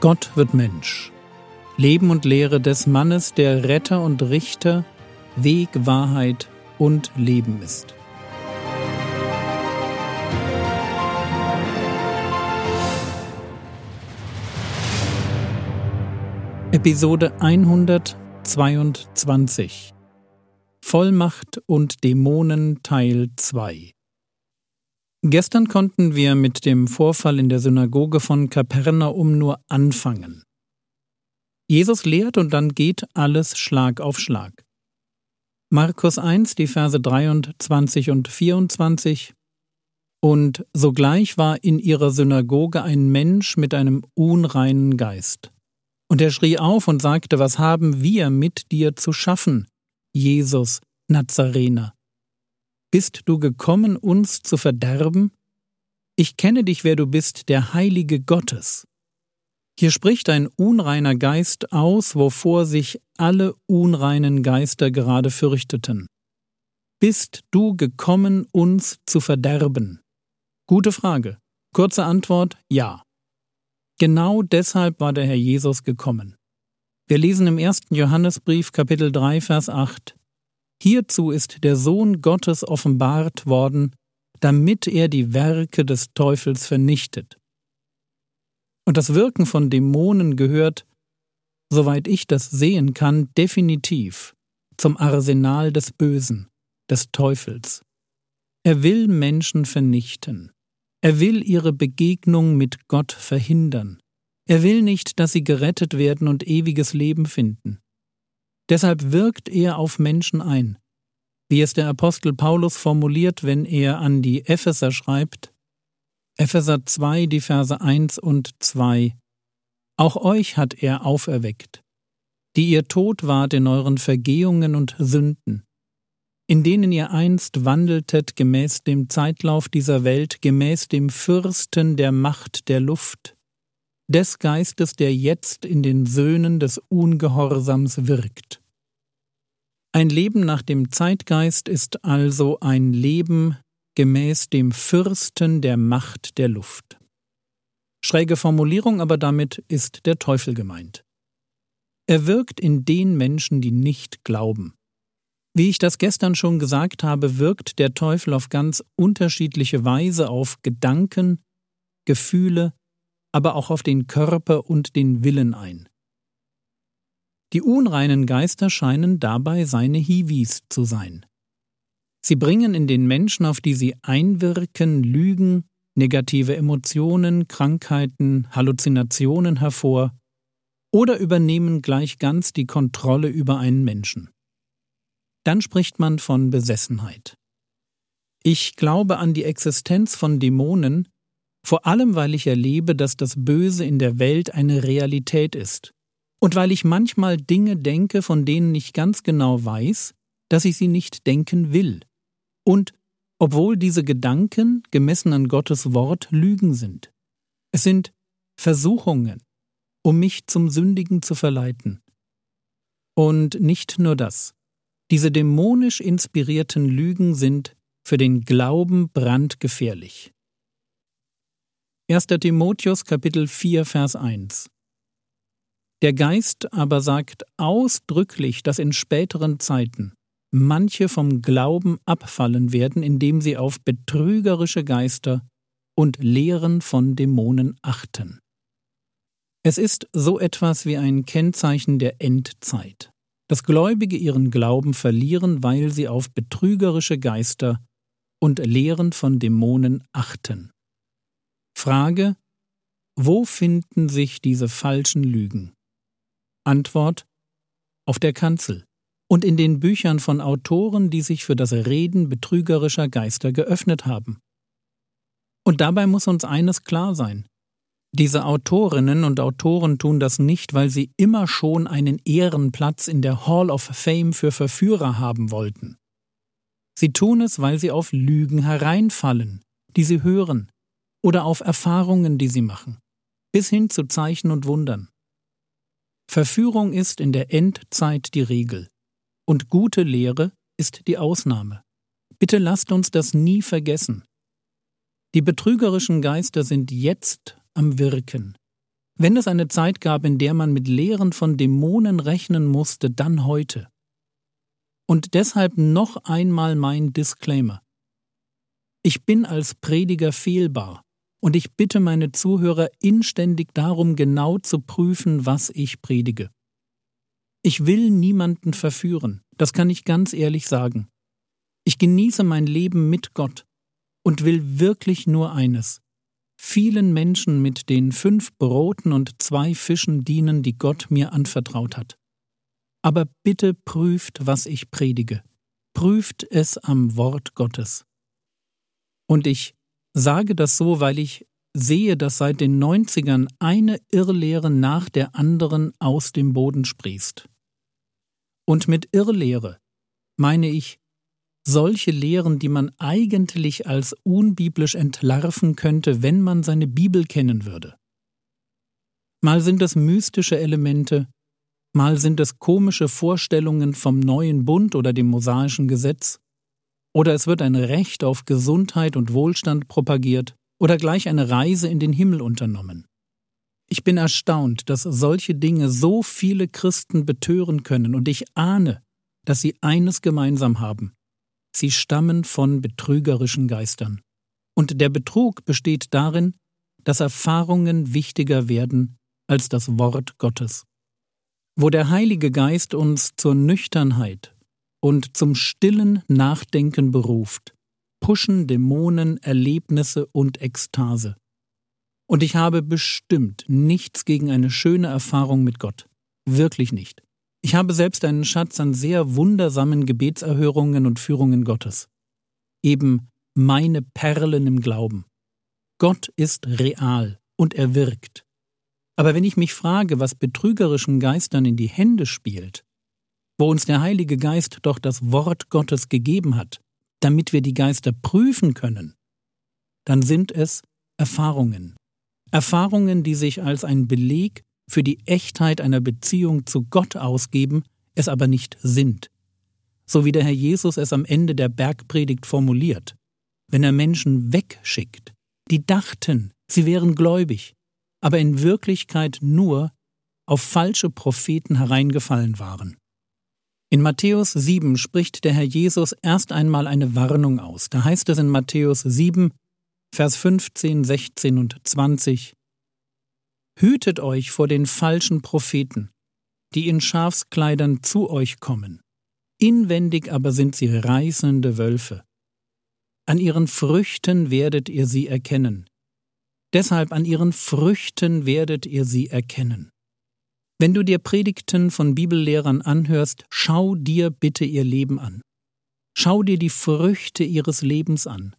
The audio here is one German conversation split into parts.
Gott wird Mensch. Leben und Lehre des Mannes, der Retter und Richter, Weg, Wahrheit und Leben ist. Episode 122 Vollmacht und Dämonen Teil 2 Gestern konnten wir mit dem Vorfall in der Synagoge von Kapernaum nur anfangen. Jesus lehrt und dann geht alles Schlag auf Schlag. Markus 1, die Verse 23 und 24 Und sogleich war in ihrer Synagoge ein Mensch mit einem unreinen Geist. Und er schrie auf und sagte, Was haben wir mit dir zu schaffen, Jesus, Nazarener? Bist du gekommen, uns zu verderben? Ich kenne dich, wer du bist, der Heilige Gottes. Hier spricht ein unreiner Geist aus, wovor sich alle unreinen Geister gerade fürchteten. Bist du gekommen, uns zu verderben? Gute Frage. Kurze Antwort Ja. Genau deshalb war der Herr Jesus gekommen. Wir lesen im ersten Johannesbrief Kapitel 3 Vers 8 Hierzu ist der Sohn Gottes offenbart worden, damit er die Werke des Teufels vernichtet. Und das Wirken von Dämonen gehört, soweit ich das sehen kann, definitiv zum Arsenal des Bösen, des Teufels. Er will Menschen vernichten. Er will ihre Begegnung mit Gott verhindern. Er will nicht, dass sie gerettet werden und ewiges Leben finden. Deshalb wirkt er auf Menschen ein, wie es der Apostel Paulus formuliert, wenn er an die Epheser schreibt, Epheser 2, die Verse 1 und 2. Auch euch hat er auferweckt, die ihr tot wart in euren Vergehungen und Sünden, in denen ihr einst wandeltet gemäß dem Zeitlauf dieser Welt, gemäß dem Fürsten der Macht der Luft, des Geistes, der jetzt in den Söhnen des Ungehorsams wirkt. Ein Leben nach dem Zeitgeist ist also ein Leben gemäß dem Fürsten der Macht der Luft. Schräge Formulierung, aber damit ist der Teufel gemeint. Er wirkt in den Menschen, die nicht glauben. Wie ich das gestern schon gesagt habe, wirkt der Teufel auf ganz unterschiedliche Weise auf Gedanken, Gefühle, aber auch auf den Körper und den Willen ein. Die unreinen Geister scheinen dabei seine Hiwis zu sein. Sie bringen in den Menschen, auf die sie einwirken, Lügen, negative Emotionen, Krankheiten, Halluzinationen hervor oder übernehmen gleich ganz die Kontrolle über einen Menschen. Dann spricht man von Besessenheit. Ich glaube an die Existenz von Dämonen, vor allem weil ich erlebe, dass das Böse in der Welt eine Realität ist und weil ich manchmal Dinge denke, von denen ich ganz genau weiß, dass ich sie nicht denken will. Und obwohl diese Gedanken, gemessen an Gottes Wort, Lügen sind. Es sind Versuchungen, um mich zum Sündigen zu verleiten. Und nicht nur das. Diese dämonisch inspirierten Lügen sind für den Glauben brandgefährlich. 1. Timotheus Kapitel 4 Vers 1 Der Geist aber sagt ausdrücklich, dass in späteren Zeiten manche vom Glauben abfallen werden, indem sie auf betrügerische Geister und Lehren von Dämonen achten. Es ist so etwas wie ein Kennzeichen der Endzeit, dass Gläubige ihren Glauben verlieren, weil sie auf betrügerische Geister und Lehren von Dämonen achten. Frage Wo finden sich diese falschen Lügen? Antwort Auf der Kanzel und in den Büchern von Autoren, die sich für das Reden betrügerischer Geister geöffnet haben. Und dabei muss uns eines klar sein. Diese Autorinnen und Autoren tun das nicht, weil sie immer schon einen Ehrenplatz in der Hall of Fame für Verführer haben wollten. Sie tun es, weil sie auf Lügen hereinfallen, die sie hören, oder auf Erfahrungen, die sie machen, bis hin zu Zeichen und Wundern. Verführung ist in der Endzeit die Regel und gute Lehre ist die Ausnahme. Bitte lasst uns das nie vergessen. Die betrügerischen Geister sind jetzt am Wirken. Wenn es eine Zeit gab, in der man mit Lehren von Dämonen rechnen musste, dann heute. Und deshalb noch einmal mein Disclaimer. Ich bin als Prediger fehlbar, und ich bitte meine Zuhörer inständig darum, genau zu prüfen, was ich predige. Ich will niemanden verführen, das kann ich ganz ehrlich sagen. Ich genieße mein Leben mit Gott und will wirklich nur eines, vielen Menschen mit den fünf Broten und zwei Fischen dienen, die Gott mir anvertraut hat. Aber bitte prüft, was ich predige. Prüft es am Wort Gottes. Und ich sage das so, weil ich sehe, dass seit den 90ern eine Irrlehre nach der anderen aus dem Boden sprießt. Und mit Irrlehre meine ich solche Lehren, die man eigentlich als unbiblisch entlarven könnte, wenn man seine Bibel kennen würde. Mal sind es mystische Elemente, mal sind es komische Vorstellungen vom neuen Bund oder dem mosaischen Gesetz, oder es wird ein Recht auf Gesundheit und Wohlstand propagiert, oder gleich eine Reise in den Himmel unternommen. Ich bin erstaunt, dass solche Dinge so viele Christen betören können, und ich ahne, dass sie eines gemeinsam haben. Sie stammen von betrügerischen Geistern. Und der Betrug besteht darin, dass Erfahrungen wichtiger werden als das Wort Gottes. Wo der Heilige Geist uns zur Nüchternheit und zum stillen Nachdenken beruft, pushen Dämonen Erlebnisse und Ekstase. Und ich habe bestimmt nichts gegen eine schöne Erfahrung mit Gott. Wirklich nicht. Ich habe selbst einen Schatz an sehr wundersamen Gebetserhörungen und Führungen Gottes. Eben meine Perlen im Glauben. Gott ist real und er wirkt. Aber wenn ich mich frage, was betrügerischen Geistern in die Hände spielt, wo uns der Heilige Geist doch das Wort Gottes gegeben hat, damit wir die Geister prüfen können, dann sind es Erfahrungen. Erfahrungen, die sich als ein Beleg für die Echtheit einer Beziehung zu Gott ausgeben, es aber nicht sind. So wie der Herr Jesus es am Ende der Bergpredigt formuliert, wenn er Menschen wegschickt, die dachten, sie wären gläubig, aber in Wirklichkeit nur auf falsche Propheten hereingefallen waren. In Matthäus 7 spricht der Herr Jesus erst einmal eine Warnung aus. Da heißt es in Matthäus 7, Vers 15, 16 und 20, Hütet euch vor den falschen Propheten, die in Schafskleidern zu euch kommen. Inwendig aber sind sie reißende Wölfe. An ihren Früchten werdet ihr sie erkennen. Deshalb an ihren Früchten werdet ihr sie erkennen. Wenn du dir Predigten von Bibellehrern anhörst, schau dir bitte ihr Leben an. Schau dir die Früchte ihres Lebens an.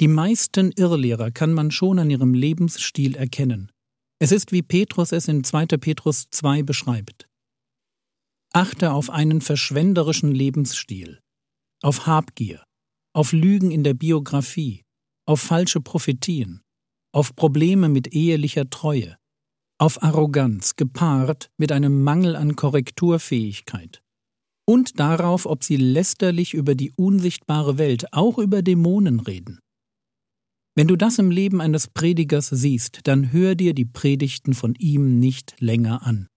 Die meisten Irrlehrer kann man schon an ihrem Lebensstil erkennen. Es ist, wie Petrus es in 2. Petrus 2 beschreibt. Achte auf einen verschwenderischen Lebensstil, auf Habgier, auf Lügen in der Biografie, auf falsche Prophetien, auf Probleme mit ehelicher Treue, auf Arroganz gepaart mit einem Mangel an Korrekturfähigkeit und darauf, ob sie lästerlich über die unsichtbare Welt, auch über Dämonen reden. Wenn du das im Leben eines Predigers siehst, dann hör dir die Predigten von ihm nicht länger an.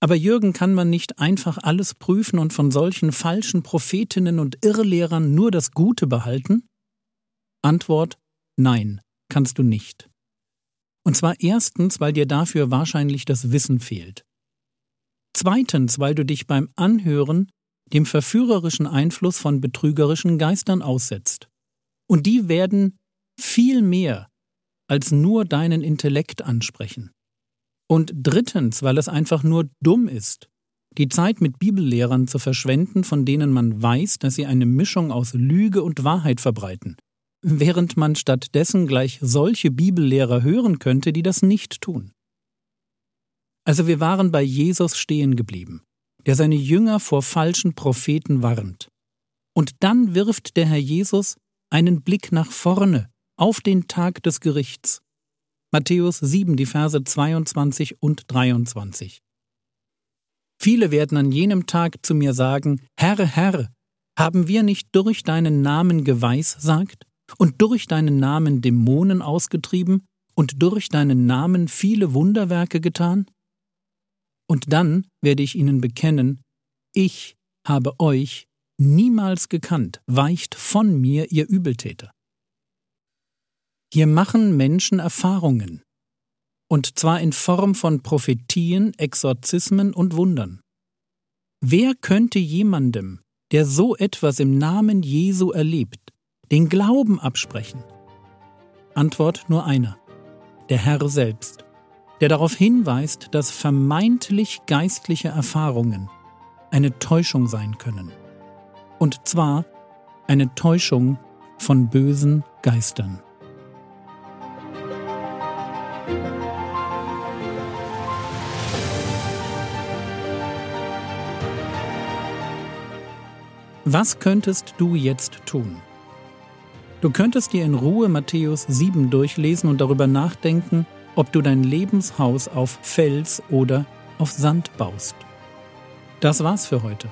Aber Jürgen kann man nicht einfach alles prüfen und von solchen falschen Prophetinnen und Irrlehrern nur das Gute behalten? Antwort Nein, kannst du nicht. Und zwar erstens, weil dir dafür wahrscheinlich das Wissen fehlt. Zweitens, weil du dich beim Anhören dem verführerischen Einfluss von betrügerischen Geistern aussetzt. Und die werden viel mehr als nur deinen Intellekt ansprechen. Und drittens, weil es einfach nur dumm ist, die Zeit mit Bibellehrern zu verschwenden, von denen man weiß, dass sie eine Mischung aus Lüge und Wahrheit verbreiten, während man stattdessen gleich solche Bibellehrer hören könnte, die das nicht tun. Also wir waren bei Jesus stehen geblieben, der seine Jünger vor falschen Propheten warnt. Und dann wirft der Herr Jesus einen Blick nach vorne auf den Tag des Gerichts. Matthäus 7, die Verse 22 und 23. Viele werden an jenem Tag zu mir sagen, Herr, Herr, haben wir nicht durch deinen Namen geweissagt und durch deinen Namen Dämonen ausgetrieben und durch deinen Namen viele Wunderwerke getan? Und dann werde ich ihnen bekennen, ich habe euch niemals gekannt, weicht von mir, ihr Übeltäter. Hier machen Menschen Erfahrungen, und zwar in Form von Prophetien, Exorzismen und Wundern. Wer könnte jemandem, der so etwas im Namen Jesu erlebt, den Glauben absprechen? Antwort nur einer, der Herr selbst, der darauf hinweist, dass vermeintlich geistliche Erfahrungen eine Täuschung sein können. Und zwar eine Täuschung von bösen Geistern. Was könntest du jetzt tun? Du könntest dir in Ruhe Matthäus 7 durchlesen und darüber nachdenken, ob du dein Lebenshaus auf Fels oder auf Sand baust. Das war's für heute.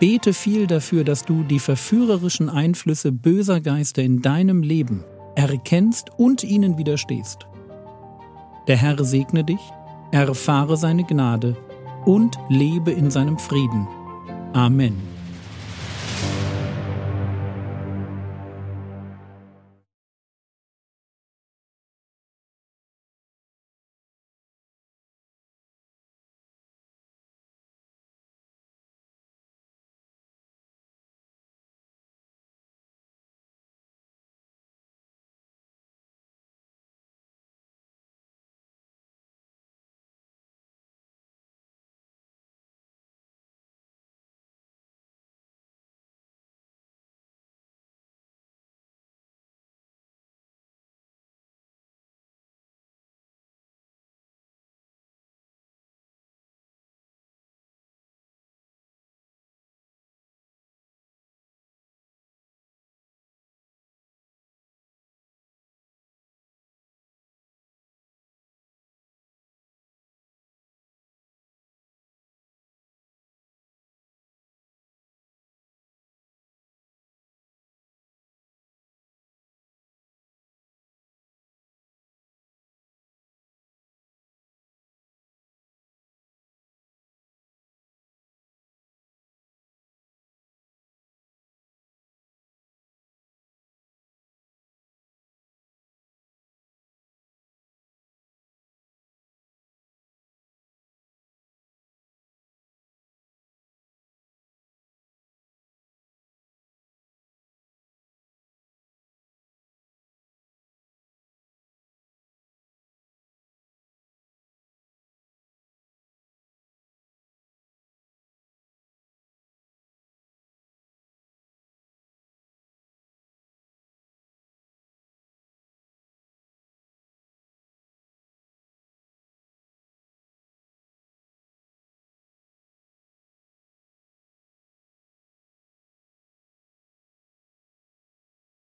Bete viel dafür, dass du die verführerischen Einflüsse böser Geister in deinem Leben erkennst und ihnen widerstehst. Der Herr segne dich, erfahre seine Gnade und lebe in seinem Frieden. Amen.